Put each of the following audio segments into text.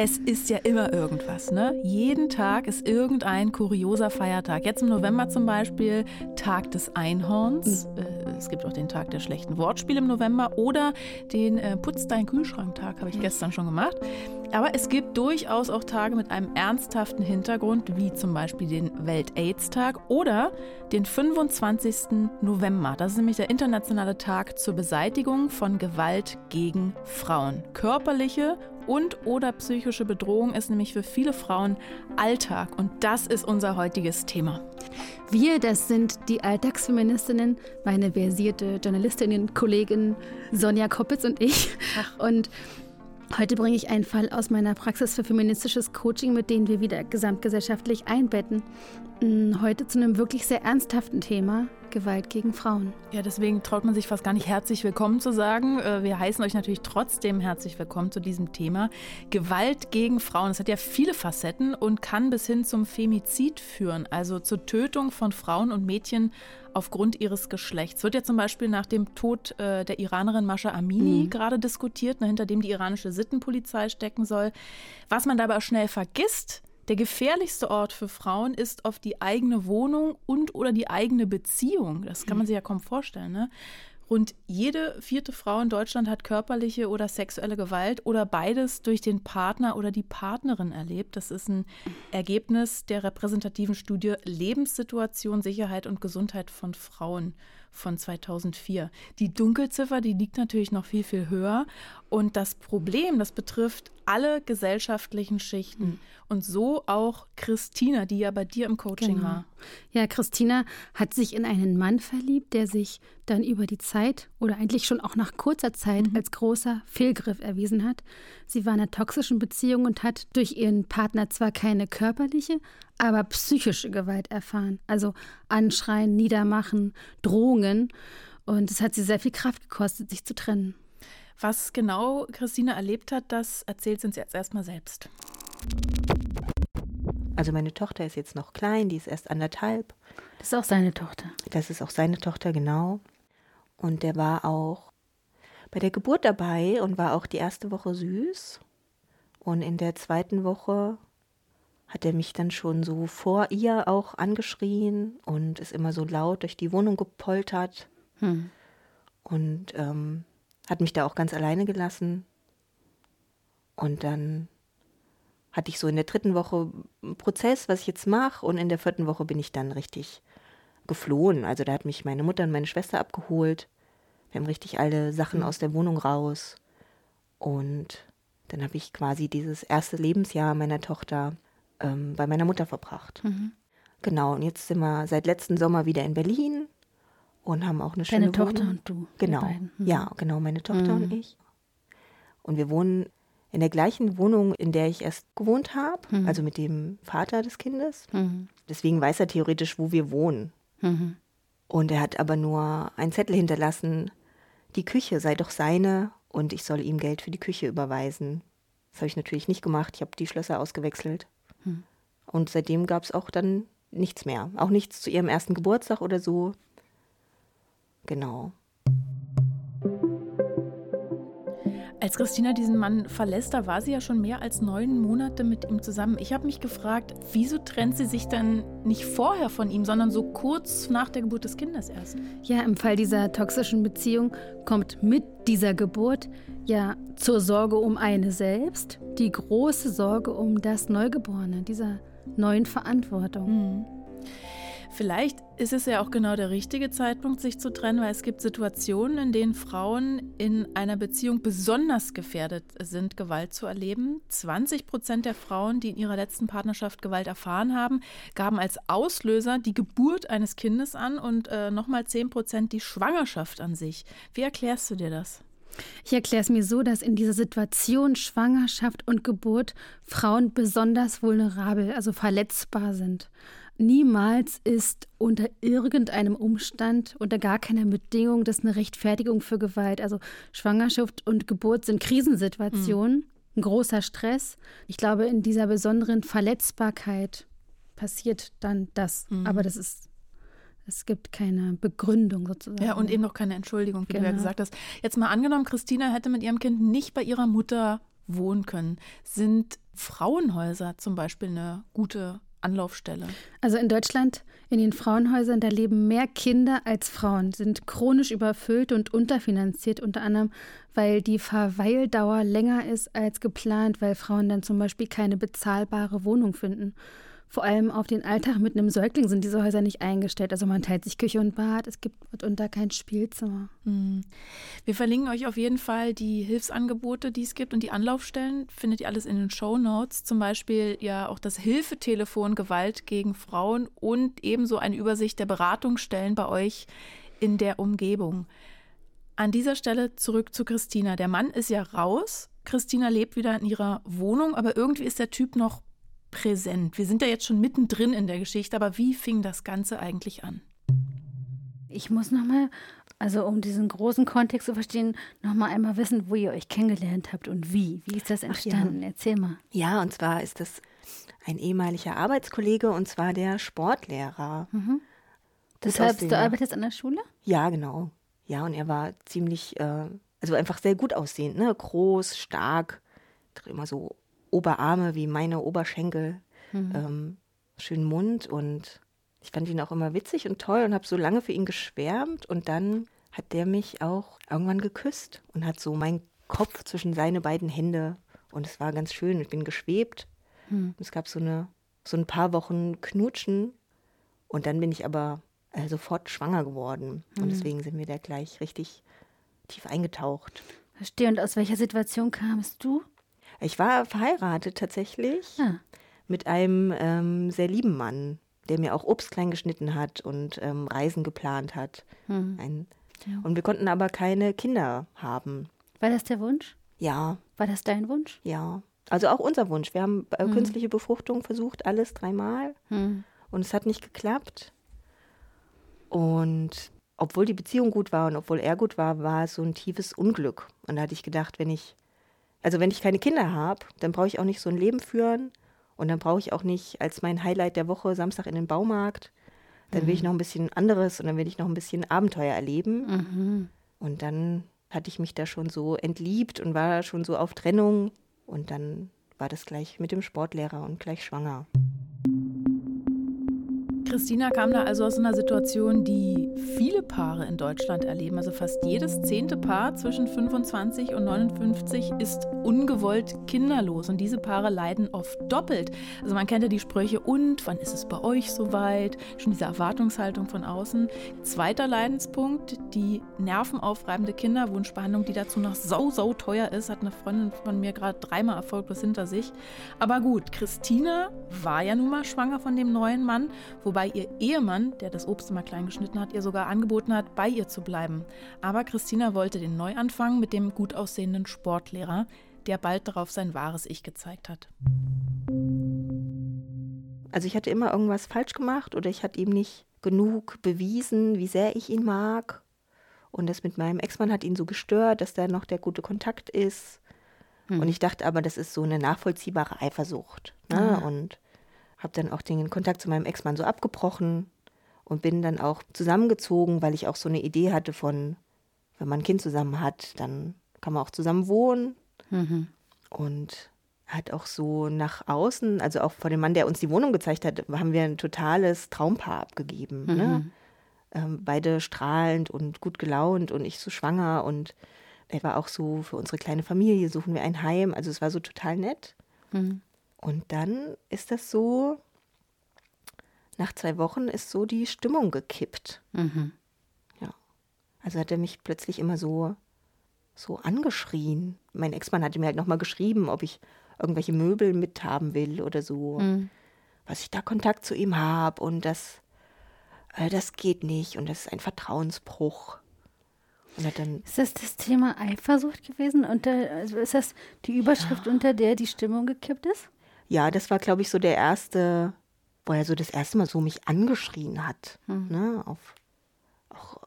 Es ist ja immer irgendwas, ne? Jeden Tag ist irgendein kurioser Feiertag. Jetzt im November zum Beispiel Tag des Einhorns. Mhm. Es gibt auch den Tag der schlechten Wortspiele im November oder den äh, Putz dein Kühlschrank-Tag, habe ich gestern schon gemacht. Aber es gibt durchaus auch Tage mit einem ernsthaften Hintergrund, wie zum Beispiel den Welt-Aids-Tag oder den 25. November. Das ist nämlich der internationale Tag zur Beseitigung von Gewalt gegen Frauen. Körperliche und oder psychische Bedrohung ist nämlich für viele Frauen Alltag und das ist unser heutiges Thema. Wir, das sind die Alltagsfeministinnen, meine versierte Journalistin, Kollegin Sonja Koppitz und ich. Und Heute bringe ich einen Fall aus meiner Praxis für feministisches Coaching, mit dem wir wieder gesamtgesellschaftlich einbetten. Mm, heute zu einem wirklich sehr ernsthaften Thema, Gewalt gegen Frauen. Ja, deswegen traut man sich fast gar nicht herzlich willkommen zu sagen. Äh, wir heißen euch natürlich trotzdem herzlich willkommen zu diesem Thema. Gewalt gegen Frauen, das hat ja viele Facetten und kann bis hin zum Femizid führen, also zur Tötung von Frauen und Mädchen aufgrund ihres Geschlechts. Wird ja zum Beispiel nach dem Tod äh, der Iranerin Mascha Amini mhm. gerade diskutiert, ne, hinter dem die iranische Sittenpolizei stecken soll. Was man dabei auch schnell vergisst, der gefährlichste Ort für Frauen ist oft die eigene Wohnung und oder die eigene Beziehung. Das kann man sich ja kaum vorstellen. Ne? Rund jede vierte Frau in Deutschland hat körperliche oder sexuelle Gewalt oder beides durch den Partner oder die Partnerin erlebt. Das ist ein Ergebnis der repräsentativen Studie Lebenssituation, Sicherheit und Gesundheit von Frauen von 2004. Die Dunkelziffer, die liegt natürlich noch viel, viel höher. Und das Problem, das betrifft alle gesellschaftlichen Schichten. Mhm. Und so auch Christina, die ja bei dir im Coaching genau. war. Ja, Christina hat sich in einen Mann verliebt, der sich dann über die Zeit oder eigentlich schon auch nach kurzer Zeit mhm. als großer Fehlgriff erwiesen hat. Sie war in einer toxischen Beziehung und hat durch ihren Partner zwar keine körperliche, aber psychische Gewalt erfahren. Also Anschreien, Niedermachen, Drohungen. Und es hat sie sehr viel Kraft gekostet, sich zu trennen. Was genau Christine erlebt hat, das erzählt sie uns jetzt erstmal selbst. Also meine Tochter ist jetzt noch klein, die ist erst anderthalb. Das ist auch seine Tochter. Das ist auch seine Tochter, genau. Und der war auch bei der Geburt dabei und war auch die erste Woche süß. Und in der zweiten Woche hat er mich dann schon so vor ihr auch angeschrien und ist immer so laut durch die Wohnung gepoltert. Hm. Und ähm, hat mich da auch ganz alleine gelassen. Und dann hatte ich so in der dritten Woche einen Prozess, was ich jetzt mache. Und in der vierten Woche bin ich dann richtig geflohen. Also da hat mich meine Mutter und meine Schwester abgeholt. Wir haben richtig alle Sachen mhm. aus der Wohnung raus. Und dann habe ich quasi dieses erste Lebensjahr meiner Tochter ähm, bei meiner Mutter verbracht. Mhm. Genau, und jetzt sind wir seit letzten Sommer wieder in Berlin und haben auch eine schöne Deine Tochter und du. Genau. Mhm. Ja, genau, meine Tochter mhm. und ich. Und wir wohnen in der gleichen Wohnung, in der ich erst gewohnt habe, mhm. also mit dem Vater des Kindes. Mhm. Deswegen weiß er theoretisch, wo wir wohnen. Mhm. Und er hat aber nur einen Zettel hinterlassen, die Küche sei doch seine und ich soll ihm Geld für die Küche überweisen. Das habe ich natürlich nicht gemacht. Ich habe die Schlösser ausgewechselt. Hm. Und seitdem gab es auch dann nichts mehr. Auch nichts zu ihrem ersten Geburtstag oder so. Genau. Als Christina diesen Mann verlässt, da war sie ja schon mehr als neun Monate mit ihm zusammen. Ich habe mich gefragt, wieso trennt sie sich dann nicht vorher von ihm, sondern so kurz nach der Geburt des Kindes erst? Ja, im Fall dieser toxischen Beziehung kommt mit dieser Geburt ja zur Sorge um eine selbst, die große Sorge um das Neugeborene, dieser neuen Verantwortung. Mhm. Vielleicht ist es ja auch genau der richtige Zeitpunkt, sich zu trennen, weil es gibt Situationen, in denen Frauen in einer Beziehung besonders gefährdet sind, Gewalt zu erleben. 20 Prozent der Frauen, die in ihrer letzten Partnerschaft Gewalt erfahren haben, gaben als Auslöser die Geburt eines Kindes an und äh, nochmal 10 Prozent die Schwangerschaft an sich. Wie erklärst du dir das? Ich erkläre es mir so, dass in dieser Situation Schwangerschaft und Geburt Frauen besonders vulnerabel, also verletzbar sind. Niemals ist unter irgendeinem Umstand, unter gar keiner Bedingung, das eine Rechtfertigung für Gewalt. Also Schwangerschaft und Geburt sind Krisensituationen, mhm. ein großer Stress. Ich glaube, in dieser besonderen Verletzbarkeit passiert dann das. Mhm. Aber das ist, es gibt keine Begründung sozusagen. Ja, und eben noch keine Entschuldigung, wie genau. du ja genau. gesagt hast. Jetzt mal angenommen, Christina hätte mit ihrem Kind nicht bei ihrer Mutter wohnen können. Sind Frauenhäuser zum Beispiel eine gute Anlaufstelle? Also in Deutschland, in den Frauenhäusern, da leben mehr Kinder als Frauen, sind chronisch überfüllt und unterfinanziert, unter anderem, weil die Verweildauer länger ist als geplant, weil Frauen dann zum Beispiel keine bezahlbare Wohnung finden. Vor allem auf den Alltag mit einem Säugling sind diese Häuser nicht eingestellt. Also man teilt sich Küche und Bad, es gibt mitunter kein Spielzimmer. Hm. Wir verlinken euch auf jeden Fall die Hilfsangebote, die es gibt und die Anlaufstellen. Findet ihr alles in den Show Notes. Zum Beispiel ja auch das Hilfetelefon Gewalt gegen Frauen und ebenso eine Übersicht der Beratungsstellen bei euch in der Umgebung. An dieser Stelle zurück zu Christina. Der Mann ist ja raus. Christina lebt wieder in ihrer Wohnung, aber irgendwie ist der Typ noch präsent. Wir sind ja jetzt schon mittendrin in der Geschichte, aber wie fing das Ganze eigentlich an? Ich muss nochmal, also um diesen großen Kontext zu verstehen, nochmal einmal wissen, wo ihr euch kennengelernt habt und wie. Wie ist das entstanden? Ja. Erzähl mal. Ja, und zwar ist das ein ehemaliger Arbeitskollege und zwar der Sportlehrer. Mhm. Deshalb, du arbeitest an der Schule? Ja, genau. Ja, und er war ziemlich, äh, also einfach sehr gut aussehend, ne? Groß, stark, immer so Oberarme wie meine Oberschenkel, mhm. ähm, schönen Mund und ich fand ihn auch immer witzig und toll und habe so lange für ihn geschwärmt und dann hat der mich auch irgendwann geküsst und hat so meinen Kopf zwischen seine beiden Hände und es war ganz schön. Ich bin geschwebt. Mhm. Es gab so eine so ein paar Wochen Knutschen und dann bin ich aber äh, sofort schwanger geworden mhm. und deswegen sind wir da gleich richtig tief eingetaucht. Verstehe. Und aus welcher Situation kamst du? Ich war verheiratet tatsächlich ah. mit einem ähm, sehr lieben Mann, der mir auch Obst klein geschnitten hat und ähm, Reisen geplant hat. Hm. Ein, ja. Und wir konnten aber keine Kinder haben. War das der Wunsch? Ja. War das dein Wunsch? Ja. Also auch unser Wunsch. Wir haben äh, hm. künstliche Befruchtung versucht, alles dreimal. Hm. Und es hat nicht geklappt. Und obwohl die Beziehung gut war und obwohl er gut war, war es so ein tiefes Unglück. Und da hatte ich gedacht, wenn ich also wenn ich keine Kinder habe, dann brauche ich auch nicht so ein Leben führen und dann brauche ich auch nicht als mein Highlight der Woche Samstag in den Baumarkt. Dann will ich mhm. noch ein bisschen anderes und dann will ich noch ein bisschen Abenteuer erleben. Mhm. Und dann hatte ich mich da schon so entliebt und war schon so auf Trennung. Und dann war das gleich mit dem Sportlehrer und gleich schwanger. Christina kam da also aus einer Situation, die viele Paare in Deutschland erleben. Also fast jedes zehnte Paar zwischen 25 und 59 ist ungewollt kinderlos. Und diese Paare leiden oft doppelt. Also man kennt ja die Sprüche, und wann ist es bei euch soweit? Schon diese Erwartungshaltung von außen. Zweiter Leidenspunkt, die nervenaufreibende Kinderwunschbehandlung, die dazu noch sau, sau teuer ist. Hat eine Freundin von mir gerade dreimal erfolglos hinter sich. Aber gut, Christina war ja nun mal schwanger von dem neuen Mann, wobei wobei ihr Ehemann, der das Obst immer klein geschnitten hat, ihr sogar angeboten hat, bei ihr zu bleiben. Aber Christina wollte den Neuanfang mit dem gut aussehenden Sportlehrer, der bald darauf sein wahres Ich gezeigt hat. Also ich hatte immer irgendwas falsch gemacht oder ich hatte ihm nicht genug bewiesen, wie sehr ich ihn mag. Und das mit meinem Ex-Mann hat ihn so gestört, dass da noch der gute Kontakt ist. Hm. Und ich dachte aber, das ist so eine nachvollziehbare Eifersucht. Ne? Mhm. Und habe dann auch den Kontakt zu meinem Ex-Mann so abgebrochen und bin dann auch zusammengezogen, weil ich auch so eine Idee hatte von, wenn man ein Kind zusammen hat, dann kann man auch zusammen wohnen. Mhm. Und hat auch so nach außen, also auch vor dem Mann, der uns die Wohnung gezeigt hat, haben wir ein totales Traumpaar abgegeben. Ne? Mhm. Ne? Ähm, beide strahlend und gut gelaunt und ich so schwanger und er war auch so, für unsere kleine Familie suchen wir ein Heim. Also es war so total nett. Mhm. Und dann ist das so, nach zwei Wochen ist so die Stimmung gekippt. Mhm. Ja. Also hat er mich plötzlich immer so, so angeschrien. Mein Ex-Mann hatte mir halt nochmal geschrieben, ob ich irgendwelche Möbel mithaben will oder so. Mhm. Was ich da Kontakt zu ihm habe und das, äh, das geht nicht und das ist ein Vertrauensbruch. ist das das Thema Eifersucht gewesen? Unter, also ist das die Überschrift, ja. unter der die Stimmung gekippt ist? Ja, das war, glaube ich, so der erste, wo er so das erste Mal so mich angeschrien hat. Mhm. Ne? Auf, auch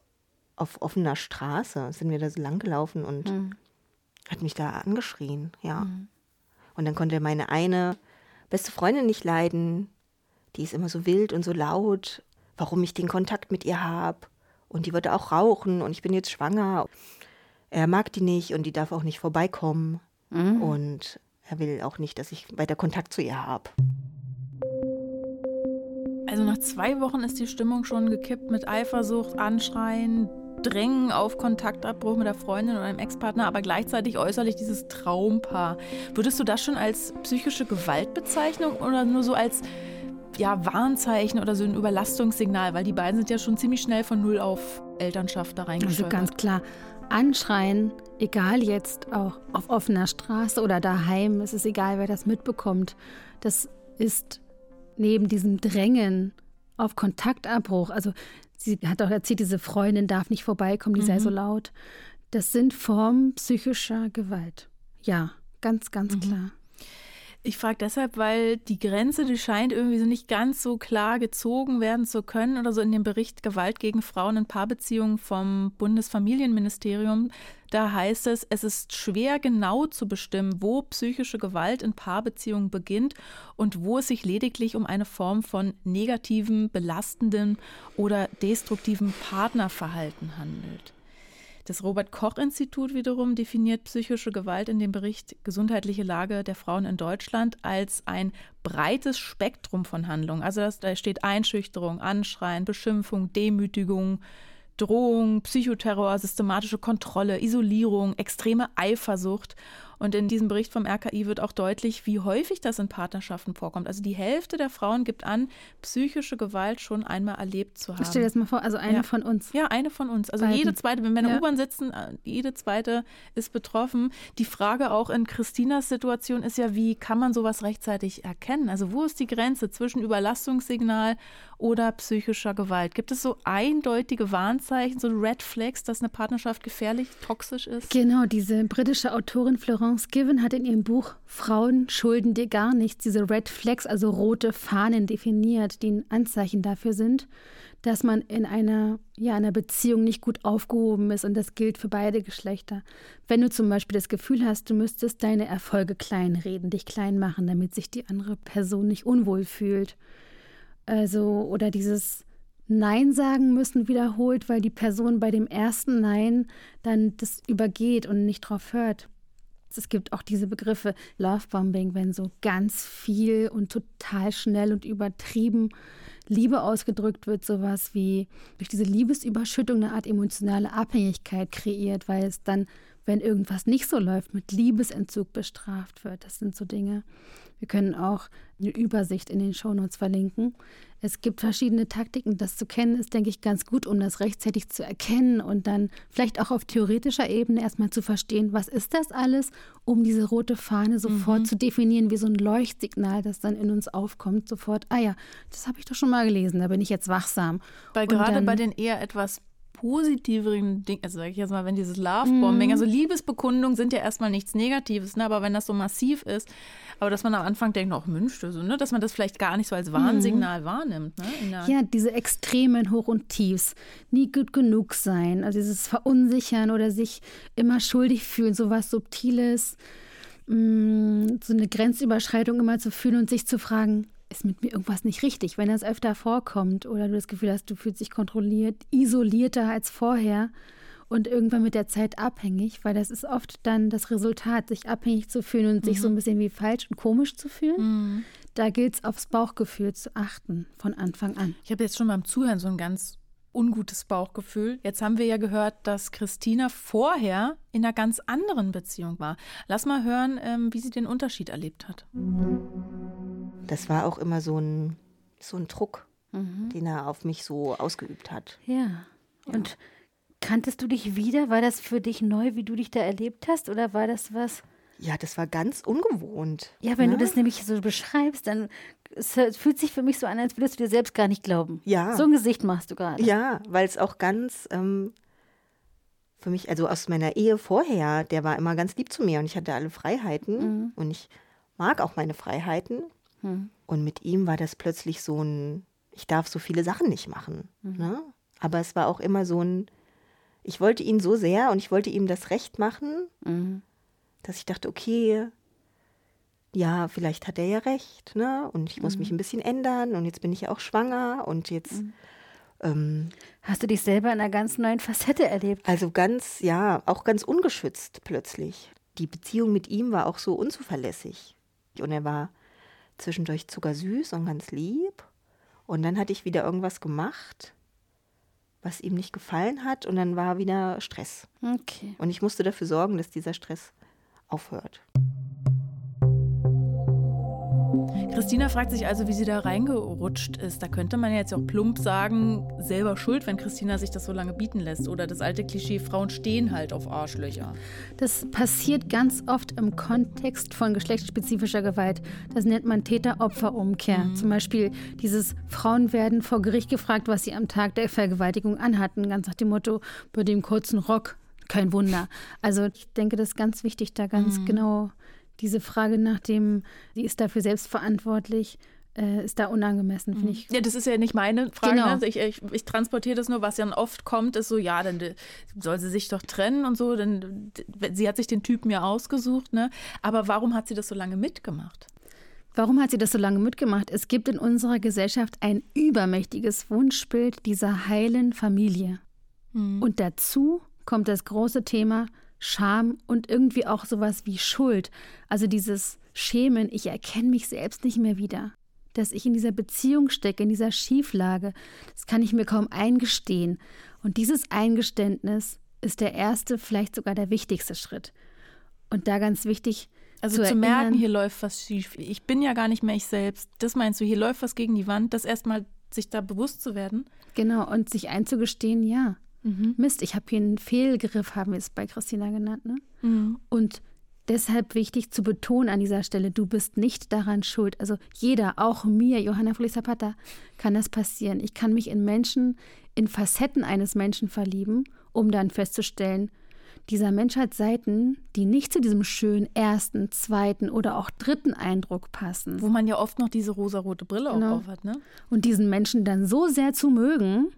auf offener Straße sind wir da so lang gelaufen und mhm. hat mich da angeschrien, ja. Mhm. Und dann konnte meine eine beste Freundin nicht leiden, die ist immer so wild und so laut, warum ich den Kontakt mit ihr habe. Und die würde auch rauchen und ich bin jetzt schwanger. Er mag die nicht und die darf auch nicht vorbeikommen. Mhm. Und er will auch nicht, dass ich weiter Kontakt zu ihr habe. Also nach zwei Wochen ist die Stimmung schon gekippt mit Eifersucht, Anschreien, Drängen auf Kontaktabbruch mit der Freundin oder einem Ex-Partner, aber gleichzeitig äußerlich dieses Traumpaar. Würdest du das schon als psychische Gewaltbezeichnung oder nur so als ja, Warnzeichen oder so ein Überlastungssignal? Weil die beiden sind ja schon ziemlich schnell von Null auf Elternschaft da reingeschrieben. Also ganz klar, anschreien, egal jetzt auch auf offener Straße oder daheim, es ist egal, wer das mitbekommt. Das ist neben diesem Drängen auf Kontaktabbruch, also sie hat auch erzählt, diese Freundin darf nicht vorbeikommen, die mhm. sei so laut. Das sind Formen psychischer Gewalt. Ja, ganz, ganz mhm. klar. Ich frage deshalb, weil die Grenze, die scheint irgendwie so nicht ganz so klar gezogen werden zu können oder so in dem Bericht Gewalt gegen Frauen in Paarbeziehungen vom Bundesfamilienministerium. Da heißt es, es ist schwer genau zu bestimmen, wo psychische Gewalt in Paarbeziehungen beginnt und wo es sich lediglich um eine Form von negativem, belastendem oder destruktivem Partnerverhalten handelt. Das Robert Koch Institut wiederum definiert psychische Gewalt in dem Bericht Gesundheitliche Lage der Frauen in Deutschland als ein breites Spektrum von Handlungen. Also das, da steht Einschüchterung, Anschreien, Beschimpfung, Demütigung, Drohung, Psychoterror, systematische Kontrolle, Isolierung, extreme Eifersucht. Und in diesem Bericht vom RKI wird auch deutlich, wie häufig das in Partnerschaften vorkommt. Also die Hälfte der Frauen gibt an, psychische Gewalt schon einmal erlebt zu haben. Stell dir das mal vor, also eine ja. von uns. Ja, eine von uns. Also Beiden. jede zweite, wenn wir in der ja. U-Bahn sitzen, äh, jede zweite ist betroffen. Die Frage auch in Christinas Situation ist ja, wie kann man sowas rechtzeitig erkennen? Also wo ist die Grenze zwischen Überlastungssignal oder psychischer Gewalt? Gibt es so eindeutige Warnzeichen, so Red Flags, dass eine Partnerschaft gefährlich, toxisch ist? Genau, diese britische Autorin Florence Florence Given hat in ihrem Buch Frauen schulden dir gar nichts diese Red Flags, also rote Fahnen definiert, die ein Anzeichen dafür sind, dass man in einer, ja, einer Beziehung nicht gut aufgehoben ist und das gilt für beide Geschlechter. Wenn du zum Beispiel das Gefühl hast, du müsstest deine Erfolge kleinreden, dich klein machen, damit sich die andere Person nicht unwohl fühlt. Also, oder dieses Nein sagen müssen wiederholt, weil die Person bei dem ersten Nein dann das übergeht und nicht drauf hört. Es gibt auch diese Begriffe Lovebombing, wenn so ganz viel und total schnell und übertrieben Liebe ausgedrückt wird, sowas wie durch diese Liebesüberschüttung eine Art emotionale Abhängigkeit kreiert, weil es dann, wenn irgendwas nicht so läuft, mit Liebesentzug bestraft wird. Das sind so Dinge. Wir können auch eine Übersicht in den Shownotes verlinken. Es gibt verschiedene Taktiken. Das zu kennen ist, denke ich, ganz gut, um das rechtzeitig zu erkennen und dann vielleicht auch auf theoretischer Ebene erstmal zu verstehen, was ist das alles, um diese rote Fahne sofort mhm. zu definieren, wie so ein Leuchtsignal, das dann in uns aufkommt, sofort, ah ja, das habe ich doch schon mal gelesen, da bin ich jetzt wachsam. Weil gerade dann, bei den eher etwas positiveren Dingen, also sage ich jetzt mal, wenn dieses Lovebombing, mhm. also Liebesbekundungen sind ja erstmal nichts Negatives, ne? aber wenn das so massiv ist, aber dass man am Anfang denkt, auch Mensch, so, ne? dass man das vielleicht gar nicht so als Warnsignal mhm. wahrnimmt. Ne? Ja, diese extremen Hoch und Tiefs, nie gut genug sein, also dieses Verunsichern oder sich immer schuldig fühlen, so was Subtiles, mh, mm, so eine Grenzüberschreitung immer zu fühlen und sich zu fragen, ist mit mir irgendwas nicht richtig, wenn das öfter vorkommt oder du das Gefühl hast, du fühlst dich kontrolliert, isolierter als vorher und irgendwann mit der Zeit abhängig, weil das ist oft dann das Resultat, sich abhängig zu fühlen und mhm. sich so ein mhm. bisschen wie falsch und komisch zu fühlen. Mhm. Da gilt es aufs Bauchgefühl zu achten von Anfang an. Ich habe jetzt schon beim Zuhören so ein ganz ungutes Bauchgefühl. Jetzt haben wir ja gehört, dass Christina vorher in einer ganz anderen Beziehung war. Lass mal hören, ähm, wie sie den Unterschied erlebt hat. Das war auch immer so ein, so ein Druck, mhm. den er auf mich so ausgeübt hat. Ja. ja. Und kanntest du dich wieder? War das für dich neu, wie du dich da erlebt hast? Oder war das was? Ja, das war ganz ungewohnt. Ja, wenn ne? du das nämlich so beschreibst, dann es fühlt sich für mich so an, als würdest du dir selbst gar nicht glauben. Ja. So ein Gesicht machst du gerade. Ja, weil es auch ganz ähm, für mich, also aus meiner Ehe vorher, der war immer ganz lieb zu mir und ich hatte alle Freiheiten mhm. und ich mag auch meine Freiheiten. Mhm. Und mit ihm war das plötzlich so ein, ich darf so viele Sachen nicht machen. Mhm. Ne? Aber es war auch immer so ein, ich wollte ihn so sehr und ich wollte ihm das Recht machen, mhm. Dass ich dachte, okay, ja, vielleicht hat er ja recht, ne? Und ich muss mhm. mich ein bisschen ändern und jetzt bin ich ja auch schwanger und jetzt. Mhm. Ähm, Hast du dich selber in einer ganz neuen Facette erlebt? Also ganz, ja, auch ganz ungeschützt plötzlich. Die Beziehung mit ihm war auch so unzuverlässig. Und er war zwischendurch zuckersüß und ganz lieb. Und dann hatte ich wieder irgendwas gemacht, was ihm nicht gefallen hat. Und dann war wieder Stress. Okay. Und ich musste dafür sorgen, dass dieser Stress aufhört. Christina fragt sich also, wie sie da reingerutscht ist. Da könnte man jetzt auch plump sagen, selber schuld, wenn Christina sich das so lange bieten lässt. Oder das alte Klischee, Frauen stehen halt auf Arschlöcher. Das passiert ganz oft im Kontext von geschlechtsspezifischer Gewalt. Das nennt man Täter-Opfer-Umkehr. Mhm. Zum Beispiel dieses Frauen werden vor Gericht gefragt, was sie am Tag der Vergewaltigung anhatten. Ganz nach dem Motto, bei dem kurzen Rock, kein Wunder. Also ich denke, das ist ganz wichtig, da ganz mhm. genau diese Frage nach dem, sie ist dafür selbst verantwortlich, äh, ist da unangemessen, finde mhm. ich. Ja, das ist ja nicht meine Frage. Genau. Ne? Ich, ich, ich, transportiere das nur, was ja oft kommt, ist so, ja, dann soll sie sich doch trennen und so. Denn sie hat sich den Typen ja ausgesucht, ne? Aber warum hat sie das so lange mitgemacht? Warum hat sie das so lange mitgemacht? Es gibt in unserer Gesellschaft ein übermächtiges Wunschbild dieser heilen Familie. Mhm. Und dazu kommt das große Thema Scham und irgendwie auch sowas wie Schuld. Also dieses Schämen, ich erkenne mich selbst nicht mehr wieder. Dass ich in dieser Beziehung stecke, in dieser Schieflage, das kann ich mir kaum eingestehen. Und dieses Eingeständnis ist der erste, vielleicht sogar der wichtigste Schritt. Und da ganz wichtig, also zu, zu merken, hier läuft was schief. Ich bin ja gar nicht mehr ich selbst. Das meinst du, hier läuft was gegen die Wand, das erstmal sich da bewusst zu werden? Genau, und sich einzugestehen, ja, Mhm. Mist, ich habe hier einen Fehlgriff, haben wir es bei Christina genannt. Ne? Mhm. Und deshalb wichtig zu betonen an dieser Stelle, du bist nicht daran schuld. Also jeder, auch mir, Johanna Zapata, kann das passieren. Ich kann mich in Menschen, in Facetten eines Menschen verlieben, um dann festzustellen, dieser Mensch hat Seiten, die nicht zu diesem schönen ersten, zweiten oder auch dritten Eindruck passen. Wo man ja oft noch diese rosarote Brille genau. auch auf hat, ne? Und diesen Menschen dann so sehr zu mögen,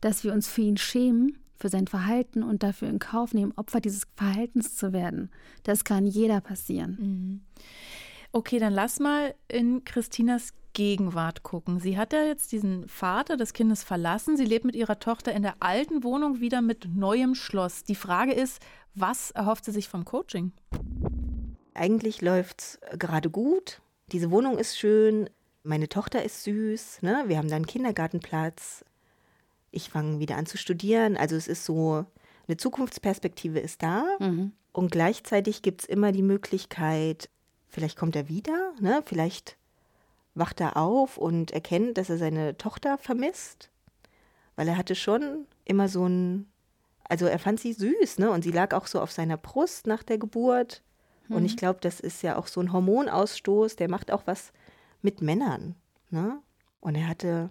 dass wir uns für ihn schämen, für sein Verhalten und dafür in Kauf nehmen, Opfer dieses Verhaltens zu werden. Das kann jeder passieren. Mhm. Okay, dann lass mal in Christinas Gegenwart gucken. Sie hat ja jetzt diesen Vater des Kindes verlassen. Sie lebt mit ihrer Tochter in der alten Wohnung wieder mit neuem Schloss. Die Frage ist, was erhofft sie sich vom Coaching? Eigentlich läuft es gerade gut. Diese Wohnung ist schön. Meine Tochter ist süß. Ne? Wir haben da einen Kindergartenplatz ich fange wieder an zu studieren. Also es ist so, eine Zukunftsperspektive ist da. Mhm. Und gleichzeitig gibt es immer die Möglichkeit, vielleicht kommt er wieder, ne? vielleicht wacht er auf und erkennt, dass er seine Tochter vermisst. Weil er hatte schon immer so ein, also er fand sie süß, ne? Und sie lag auch so auf seiner Brust nach der Geburt. Mhm. Und ich mhm. glaube, das ist ja auch so ein Hormonausstoß, der macht auch was mit Männern. Ne? Und er hatte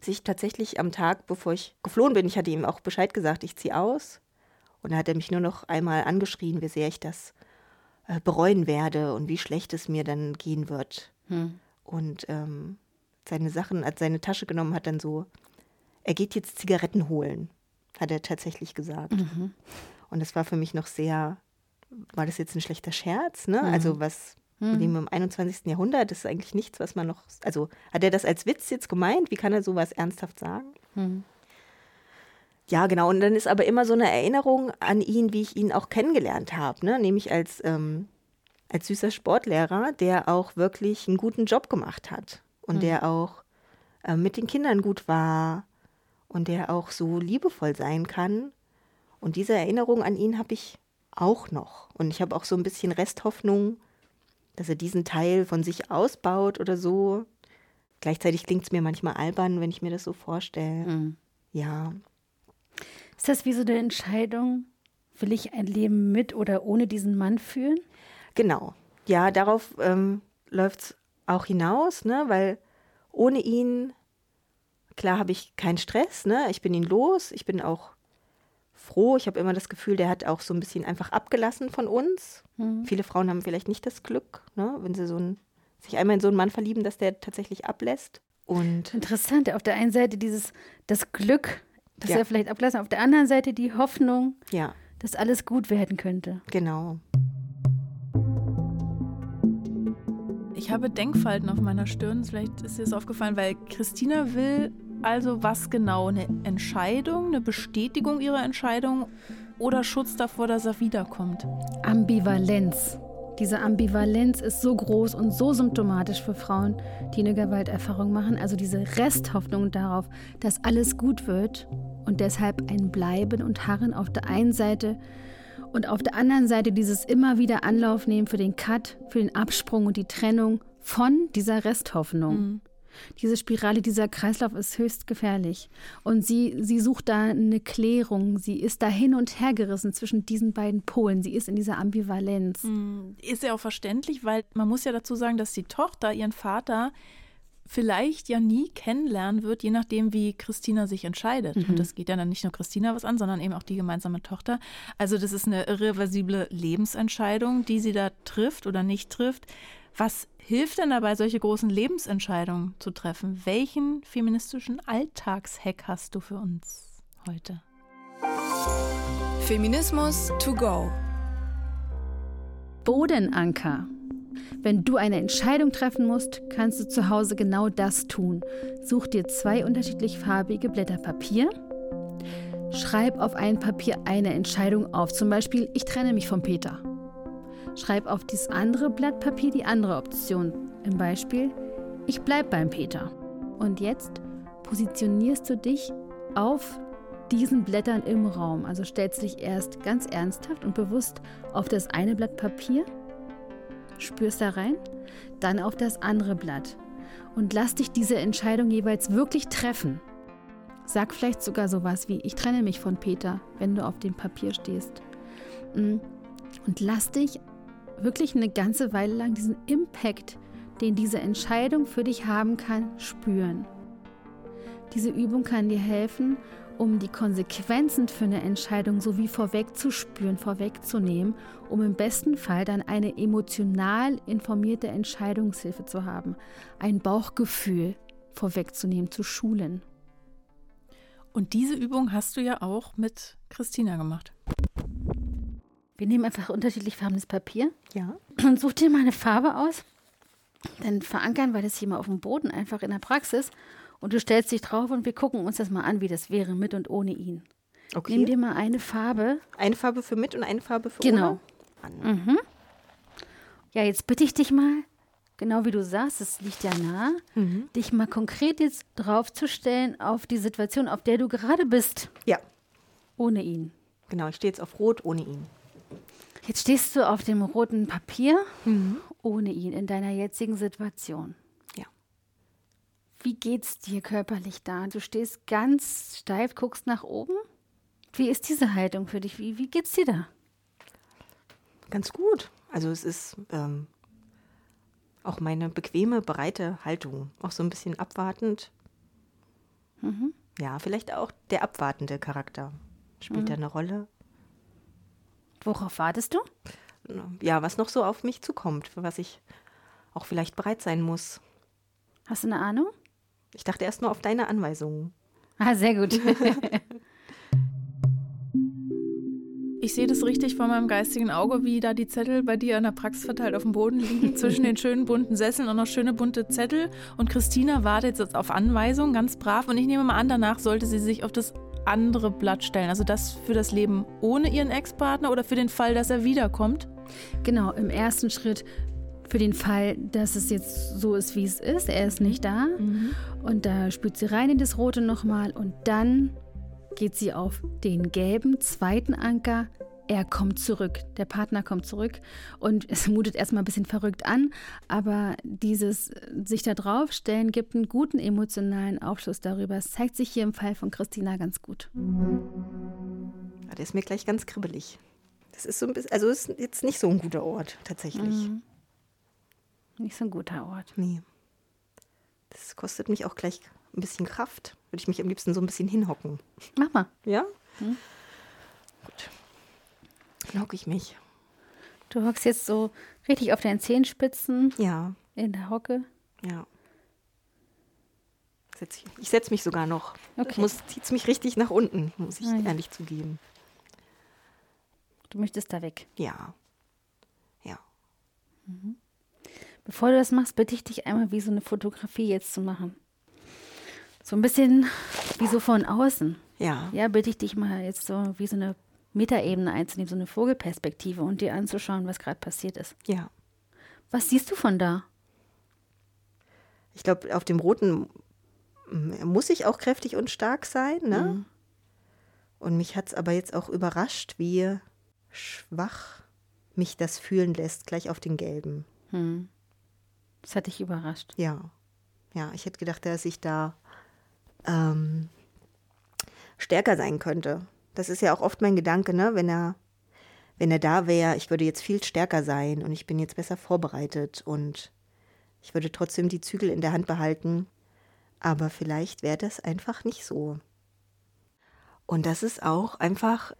sich tatsächlich am Tag, bevor ich geflohen bin, ich hatte ihm auch Bescheid gesagt, ich ziehe aus. Und da hat er mich nur noch einmal angeschrien, wie sehr ich das äh, bereuen werde und wie schlecht es mir dann gehen wird. Hm. Und ähm, seine Sachen, hat seine Tasche genommen, hat dann so, er geht jetzt Zigaretten holen, hat er tatsächlich gesagt. Mhm. Und das war für mich noch sehr, war das jetzt ein schlechter Scherz, ne? Mhm. Also was. Wir leben im 21. Jahrhundert, das ist eigentlich nichts, was man noch. Also hat er das als Witz jetzt gemeint? Wie kann er sowas ernsthaft sagen? Hm. Ja, genau. Und dann ist aber immer so eine Erinnerung an ihn, wie ich ihn auch kennengelernt habe, ne? nämlich als, ähm, als süßer Sportlehrer, der auch wirklich einen guten Job gemacht hat und hm. der auch äh, mit den Kindern gut war und der auch so liebevoll sein kann. Und diese Erinnerung an ihn habe ich auch noch. Und ich habe auch so ein bisschen Resthoffnung, dass er diesen Teil von sich ausbaut oder so. Gleichzeitig klingt es mir manchmal albern, wenn ich mir das so vorstelle. Mhm. Ja. Ist das wie so eine Entscheidung? Will ich ein Leben mit oder ohne diesen Mann führen? Genau. Ja, darauf ähm, läuft es auch hinaus, ne? weil ohne ihn, klar habe ich keinen Stress, ne? ich bin ihn los, ich bin auch froh. Ich habe immer das Gefühl, der hat auch so ein bisschen einfach abgelassen von uns. Mhm. Viele Frauen haben vielleicht nicht das Glück, ne, wenn sie so ein, sich einmal in so einen Mann verlieben, dass der tatsächlich ablässt. Und Interessant. Auf der einen Seite dieses das Glück, dass ja. er vielleicht abgelassen, auf der anderen Seite die Hoffnung, ja. dass alles gut werden könnte. Genau. Ich habe Denkfalten auf meiner Stirn. Vielleicht ist dir das aufgefallen, weil Christina will also was genau? Eine Entscheidung, eine Bestätigung ihrer Entscheidung oder Schutz davor, dass er wiederkommt? Ambivalenz. Diese Ambivalenz ist so groß und so symptomatisch für Frauen, die eine Gewalterfahrung machen. Also diese Resthoffnung darauf, dass alles gut wird und deshalb ein Bleiben und Harren auf der einen Seite und auf der anderen Seite dieses immer wieder Anlauf nehmen für den Cut, für den Absprung und die Trennung von dieser Resthoffnung. Mhm. Diese Spirale, dieser Kreislauf ist höchst gefährlich. Und sie, sie sucht da eine Klärung. Sie ist da hin und her gerissen zwischen diesen beiden Polen. Sie ist in dieser Ambivalenz. Mhm. Ist ja auch verständlich, weil man muss ja dazu sagen, dass die Tochter ihren Vater vielleicht ja nie kennenlernen wird, je nachdem, wie Christina sich entscheidet. Mhm. Und das geht ja dann nicht nur Christina was an, sondern eben auch die gemeinsame Tochter. Also das ist eine irreversible Lebensentscheidung, die sie da trifft oder nicht trifft. Was hilft denn dabei, solche großen Lebensentscheidungen zu treffen? Welchen feministischen Alltagshack hast du für uns heute? Feminismus to go. Bodenanker. Wenn du eine Entscheidung treffen musst, kannst du zu Hause genau das tun. Such dir zwei unterschiedlich farbige Blätter Papier. Schreib auf ein Papier eine Entscheidung auf. Zum Beispiel, ich trenne mich von Peter. Schreib auf dieses andere Blatt Papier die andere Option. Im Beispiel, ich bleib beim Peter. Und jetzt positionierst du dich auf diesen Blättern im Raum. Also stellst dich erst ganz ernsthaft und bewusst auf das eine Blatt Papier spürst da rein, dann auf das andere Blatt und lass dich diese Entscheidung jeweils wirklich treffen. Sag vielleicht sogar sowas wie, ich trenne mich von Peter, wenn du auf dem Papier stehst. Mm. Und lass dich wirklich eine ganze Weile lang diesen Impact, den diese Entscheidung für dich haben kann, spüren. Diese Übung kann dir helfen, um die Konsequenzen für eine Entscheidung sowie vorwegzuspüren, vorwegzunehmen, um im besten Fall dann eine emotional informierte Entscheidungshilfe zu haben, ein Bauchgefühl vorwegzunehmen, zu schulen. Und diese Übung hast du ja auch mit Christina gemacht. Wir nehmen einfach unterschiedlich farbenes Papier. Ja. Und such dir mal eine Farbe aus. Dann verankern wir das hier mal auf dem Boden, einfach in der Praxis. Und du stellst dich drauf und wir gucken uns das mal an, wie das wäre mit und ohne ihn. Okay. Nimm dir mal eine Farbe. Eine Farbe für mit und eine Farbe für genau. ohne? Genau. Mhm. Ja, jetzt bitte ich dich mal, genau wie du sagst, es liegt ja nah, mhm. dich mal konkret jetzt draufzustellen auf die Situation, auf der du gerade bist. Ja. Ohne ihn. Genau, ich stehe jetzt auf Rot ohne ihn. Jetzt stehst du auf dem roten Papier mhm. ohne ihn in deiner jetzigen Situation. Wie geht's dir körperlich da? Du stehst ganz steif, guckst nach oben. Wie ist diese Haltung für dich? Wie, wie geht's dir da? Ganz gut. Also es ist ähm, auch meine bequeme, breite Haltung. Auch so ein bisschen abwartend. Mhm. Ja, vielleicht auch der abwartende Charakter spielt mhm. da eine Rolle. Worauf wartest du? Ja, was noch so auf mich zukommt, für was ich auch vielleicht bereit sein muss. Hast du eine Ahnung? Ich dachte erst nur auf deine Anweisungen. Ah, sehr gut. Ich sehe das richtig vor meinem geistigen Auge, wie da die Zettel bei dir in der Praxis verteilt auf dem Boden liegen, zwischen den schönen bunten Sesseln und noch schöne bunte Zettel. Und Christina wartet jetzt auf Anweisungen, ganz brav. Und ich nehme mal an, danach sollte sie sich auf das andere Blatt stellen. Also das für das Leben ohne ihren Ex-Partner oder für den Fall, dass er wiederkommt. Genau, im ersten Schritt für den Fall, dass es jetzt so ist, wie es ist. Er ist nicht da. Mhm. Und da spürt sie rein in das Rote nochmal und dann geht sie auf den gelben zweiten Anker. Er kommt zurück, der Partner kommt zurück und es mutet erstmal ein bisschen verrückt an, aber dieses sich da draufstellen gibt einen guten emotionalen Aufschluss darüber. Es zeigt sich hier im Fall von Christina ganz gut. Ja, der ist mir gleich ganz kribbelig. Das ist so ein bisschen, also ist jetzt nicht so ein guter Ort tatsächlich. Mhm. Nicht so ein guter Ort. Nee. Das kostet mich auch gleich ein bisschen Kraft. Würde ich mich am liebsten so ein bisschen hinhocken. Mach mal. Ja? Hm. Gut. Hocke ich mich. Du hockst jetzt so richtig auf deinen Zehenspitzen. Ja. In der Hocke. Ja. Ich setze mich sogar noch. Okay. Muss, zieht mich richtig nach unten, muss ich ah, ja. ehrlich zugeben. Du möchtest da weg? Ja. Ja. Mhm. Bevor du das machst, bitte ich dich einmal, wie so eine Fotografie jetzt zu machen. So ein bisschen wie so von außen. Ja. Ja, bitte ich dich mal jetzt so wie so eine Metaebene einzunehmen, so eine Vogelperspektive und dir anzuschauen, was gerade passiert ist. Ja. Was siehst du von da? Ich glaube, auf dem roten mm, muss ich auch kräftig und stark sein, ne? Mhm. Und mich hat es aber jetzt auch überrascht, wie schwach mich das fühlen lässt, gleich auf den gelben. Hm. Das hat dich überrascht. Ja. Ja, ich hätte gedacht, dass ich da ähm, stärker sein könnte. Das ist ja auch oft mein Gedanke, ne? Wenn er, wenn er da wäre, ich würde jetzt viel stärker sein und ich bin jetzt besser vorbereitet und ich würde trotzdem die Zügel in der Hand behalten. Aber vielleicht wäre das einfach nicht so. Und dass es auch einfach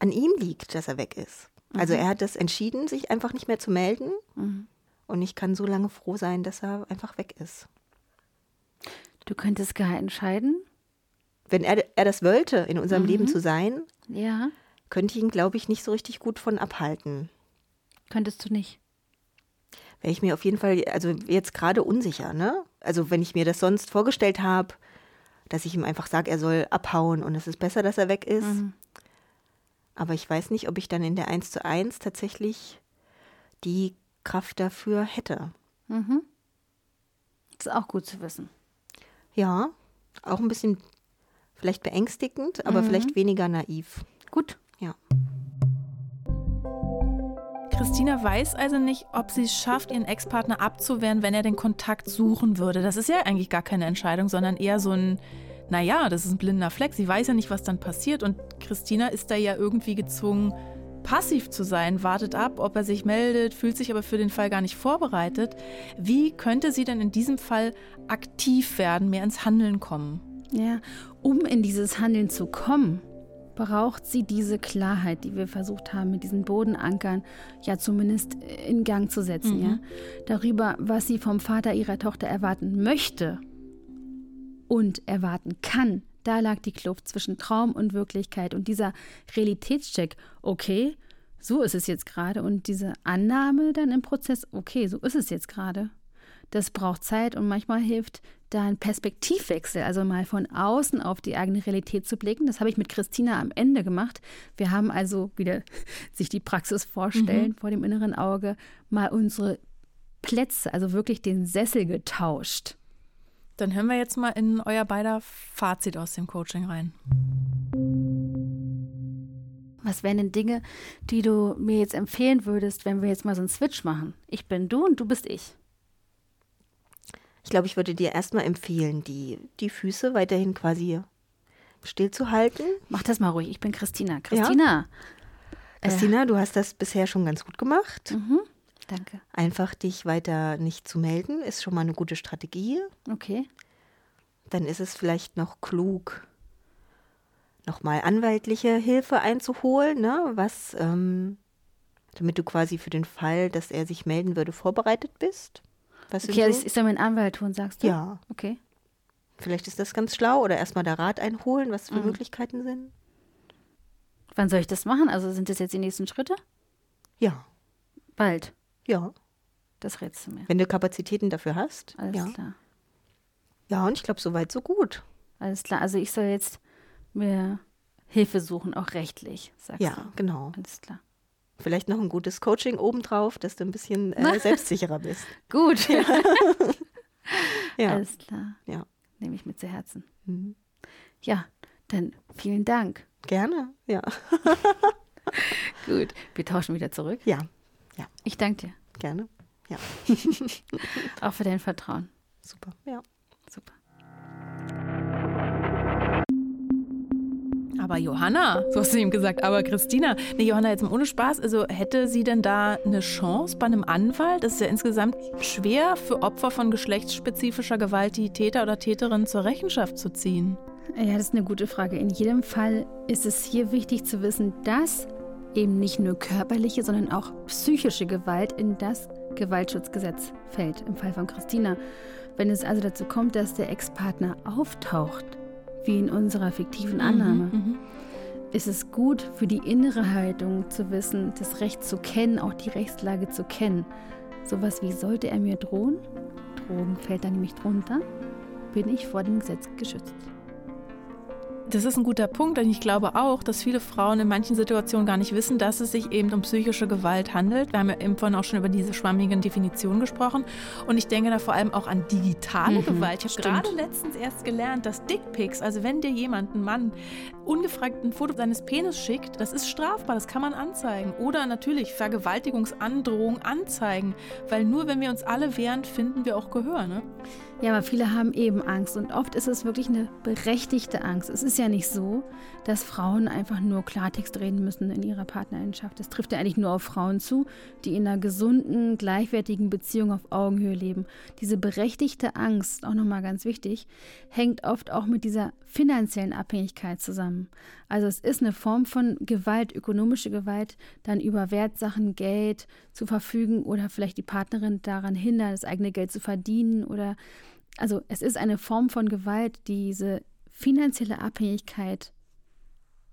an ihm liegt, dass er weg ist. Also er hat das entschieden, sich einfach nicht mehr zu melden. Mhm. Und ich kann so lange froh sein, dass er einfach weg ist. Du könntest gar entscheiden. Wenn er, er das wollte, in unserem Mhm. Leben zu sein, Ja, könnte ich ihn, glaube ich, nicht so richtig gut von abhalten. könntest du nicht. Wäre ich mir auf jeden Fall, also jetzt gerade unsicher, ne? Also wenn ich mir das sonst vorgestellt habe, dass ich ihm einfach sage, er soll abhauen und es ist besser, dass er weg ist. Mhm. Aber ich weiß nicht, ob ich dann in der 1 zu 1 tatsächlich die Kraft dafür hätte. Mhm. Das ist auch gut zu wissen. Ja, auch ein bisschen vielleicht beängstigend, aber Mhm. vielleicht weniger naiv. Gut. Ja. Christina weiß also nicht, ob sie es schafft, ihren Ex-Partner abzuwehren, wenn er den Kontakt suchen würde. Das ist ja eigentlich gar keine Entscheidung, sondern eher so ein, naja, das ist ein blinder Fleck. Sie weiß ja nicht, was dann passiert. Und Christina ist da ja irgendwie gezwungen, passiv zu sein, wartet ab, ob er sich meldet, fühlt sich aber für den Fall gar nicht vorbereitet. Wie könnte sie denn in diesem Fall aktiv werden, mehr ins Handeln kommen? Ja, um in dieses Handeln zu kommen, braucht sie diese Klarheit, die wir versucht haben, mit diesen Bodenankern ja zumindest in Gang zu setzen, Mhm. ja. Darüber, was sie vom Vater ihrer Tochter erwarten möchte und erwarten kann. Da lag die Kluft zwischen Traum und Wirklichkeit und dieser Realitätscheck, okay, so ist es jetzt gerade und diese Annahme dann im Prozess, okay, so ist es jetzt gerade. Das braucht Zeit und manchmal hilft da ein Perspektivwechsel, also mal von außen auf die eigene Realität zu blicken. Das habe ich mit Christina am Ende gemacht. Wir haben also wieder sich die Praxis vorstellen vor dem inneren Auge, mal unsere Plätze, also wirklich den Sessel getauscht. Dann hören wir jetzt mal in euer beider Fazit aus dem Coaching rein. Was wären denn Dinge, die du mir jetzt empfehlen würdest, wenn wir jetzt mal so einen Switch machen? Ich bin du und du bist ich. Ich glaube, ich würde dir erstmal empfehlen, die, die Füße weiterhin quasi stillzuhalten. Mach das mal ruhig. Ich bin Christina. Christina. Christina, du hast das bisher schon ganz gut gemacht. Mhm. Danke. Einfach dich weiter nicht zu melden, ist schon mal eine gute Strategie. Okay. Dann ist es vielleicht noch klug, nochmal anwaltliche Hilfe einzuholen, ne? Was, ähm, damit du quasi für den Fall, dass er sich melden würde, vorbereitet bist. Was Okay, also so? ich, ich soll meinen Anwalt tun, sagst du? ja, Okay. vielleicht ist das ganz schlau oder erstmal da Rat einholen, was für Mhm. Möglichkeiten sind. Wann soll ich das machen? Also sind das jetzt die nächsten Schritte? Ja, Bald. ja. Das rätst du mir. Wenn du Kapazitäten dafür hast. Alles ja. klar. ja, und ich glaube, soweit so gut. Alles klar. Also ich soll jetzt mir Hilfe suchen, auch rechtlich, sagst Ja, du. genau. Alles klar. Vielleicht noch ein gutes Coaching obendrauf, dass du ein bisschen äh, selbstsicherer bist. Gut. Ja. Alles klar. Ja. Nehme ich mit zu Herzen. Mhm. Ja, dann vielen Dank. Gerne, ja. Gut. Wir tauschen wieder zurück. Ja, Ich danke dir. gerne. Ja, Auch für dein Vertrauen. super. Ja. Super. Aber Johanna, so hast du ihm gesagt, aber Christina, nee, Johanna, jetzt mal ohne Spaß, also hätte sie denn da eine Chance bei einem Anwalt? Das ist ja insgesamt schwer für Opfer von geschlechtsspezifischer Gewalt, die Täter oder Täterin zur Rechenschaft zu ziehen. Ja, das ist eine gute Frage. In jedem Fall ist es hier wichtig zu wissen, dass eben nicht nur körperliche, sondern auch psychische Gewalt in das Gewaltschutzgesetz fällt, im Fall von Christina. Wenn es also dazu kommt, dass der Ex-Partner auftaucht, wie in unserer fiktiven Annahme, Mhm. ist es gut für die innere Haltung zu wissen, das Recht zu kennen, auch die Rechtslage zu kennen. Sowas wie sollte er mir drohen, Drogen fällt da nämlich drunter, bin ich vor dem Gesetz geschützt. Das ist ein guter Punkt und ich glaube auch, dass viele Frauen in manchen Situationen gar nicht wissen, dass es sich eben um psychische Gewalt handelt. Wir haben ja eben vorhin auch schon über diese schwammigen Definitionen gesprochen und ich denke da vor allem auch an digitale mhm, Gewalt. Ich habe gerade letztens erst gelernt, dass Dickpics, also wenn dir jemand, ein Mann, ungefragt ein Foto seines Penis schickt, das ist strafbar, das kann man anzeigen. Oder natürlich Vergewaltigungsandrohung anzeigen, weil nur wenn wir uns alle wehren, finden wir auch Gehör. Ne? Ja, aber viele haben eben Angst und oft ist es wirklich eine berechtigte Angst. Es ist ja nicht so, dass Frauen einfach nur Klartext reden müssen in ihrer Partnerschaft. Das trifft ja eigentlich nur auf Frauen zu, die in einer gesunden, gleichwertigen Beziehung auf Augenhöhe leben. Diese berechtigte Angst, auch nochmal ganz wichtig, hängt oft auch mit dieser finanziellen Abhängigkeit zusammen. Also es ist eine Form von Gewalt, ökonomische Gewalt, dann über Wertsachen, Geld zu verfügen oder vielleicht die Partnerin daran hindern, das eigene Geld zu verdienen oder also es ist eine Form von Gewalt, diese finanzielle Abhängigkeit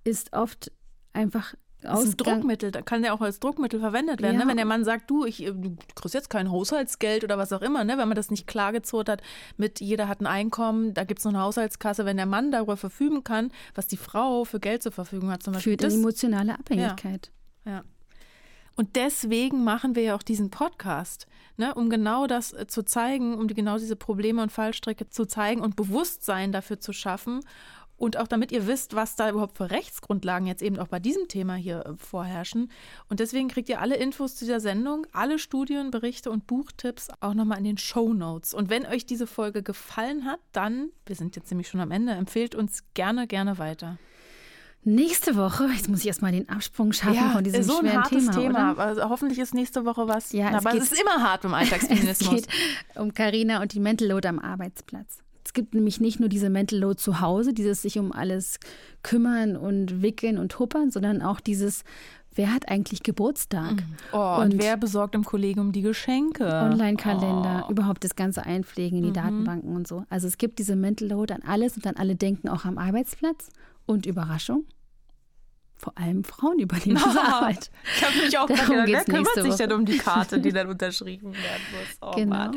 ist oft einfach das ist ein Druckmittel, da kann der auch als Druckmittel verwendet werden. Ne? Ja. Ne? Wenn der Mann sagt, du, ich, du kriegst jetzt kein Haushaltsgeld oder was auch immer, ne? wenn man das nicht klargezurrt hat, mit jeder hat ein Einkommen, da gibt es noch eine Haushaltskasse, wenn der Mann darüber verfügen kann, was die Frau für Geld zur Verfügung hat, zum Beispiel. Führt das, emotionale Abhängigkeit. Ja. ja. Und deswegen machen wir ja auch diesen Podcast, ne, um genau das äh, zu zeigen, um die, genau diese Probleme und Fallstricke zu zeigen und Bewusstsein dafür zu schaffen. Und auch damit ihr wisst, was da überhaupt für Rechtsgrundlagen jetzt eben auch bei diesem Thema hier äh, vorherrschen. Und deswegen kriegt ihr alle Infos zu dieser Sendung, alle Studien, Berichte und Buchtipps auch nochmal in den Show Notes. Und wenn euch diese Folge gefallen hat, dann, wir sind jetzt nämlich schon am Ende, empfehlt uns gerne, gerne weiter. Nächste Woche, jetzt muss ich erstmal den Absprung schaffen ja, von diesem so ein hartes Thema. Thema. Also hoffentlich ist nächste Woche was. Ja, es aber es ist immer hart beim Alltagsfeminismus. es geht um Carina und die Mental Load am Arbeitsplatz. Es gibt nämlich nicht nur diese Mental Load zu Hause, dieses sich um alles kümmern und wickeln und huppern, sondern auch dieses Wer hat eigentlich Geburtstag? Oh, und, und, wer besorgt im Kollegium die Geschenke? Online-Kalender, oh. überhaupt das ganze Einpflegen in die mhm. Datenbanken und so. Also es gibt diese Mental Load an alles und dann alle denken auch am Arbeitsplatz. Und Überraschung, vor allem Frauen übernehmen diese Arbeit. Ich habe mich auch Darum gedacht, wer kümmert sich denn um die Karte, die dann unterschrieben werden muss? Oh, genau. Mann.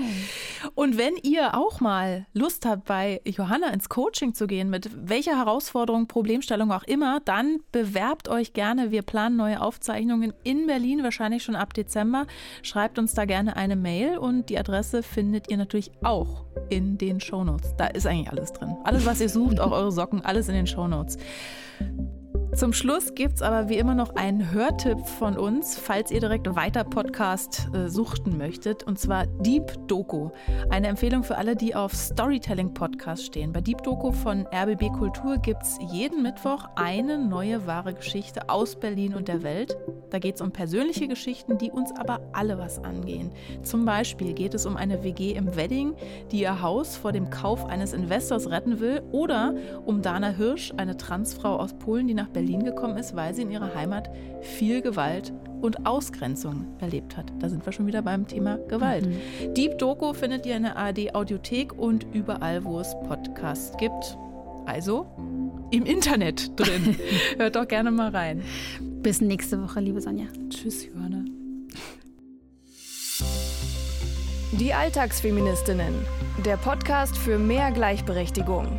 Und wenn ihr auch mal Lust habt, bei Johanna ins Coaching zu gehen, mit welcher Herausforderung, Problemstellung auch immer, dann bewerbt euch gerne. Wir planen neue Aufzeichnungen in Berlin, wahrscheinlich schon ab Dezember. Schreibt uns da gerne eine Mail und die Adresse findet ihr natürlich auch in den Shownotes. Da ist eigentlich alles drin. Alles, was ihr sucht, auch eure Socken, alles in den Shownotes. Zum Schluss gibt es aber wie immer noch einen Hörtipp von uns, falls ihr direkt weiter Podcast äh, suchten möchtet, und zwar Deep Doku. Eine Empfehlung für alle, die auf Storytelling-Podcast stehen. Bei Deep Doku von RBB Kultur gibt es jeden Mittwoch eine neue wahre Geschichte aus Berlin und der Welt. Da geht es um persönliche Geschichten, die uns aber alle was angehen. Zum Beispiel geht es um eine WG im Wedding, die ihr Haus vor dem Kauf eines Investors retten will, oder um Dana Hirsch, eine Transfrau aus Polen, die nach Berlin Berlin gekommen ist, weil sie in ihrer Heimat viel Gewalt und Ausgrenzung erlebt hat. Da sind wir schon wieder beim Thema Gewalt. Mhm. Deep Doku findet ihr in der ARD Audiothek und überall, wo es Podcasts gibt. Also im Internet drin. Hört doch gerne mal rein. Bis nächste Woche, liebe Sonja. Tschüss, Johanna. Die Alltagsfeministinnen. Der Podcast für mehr Gleichberechtigung.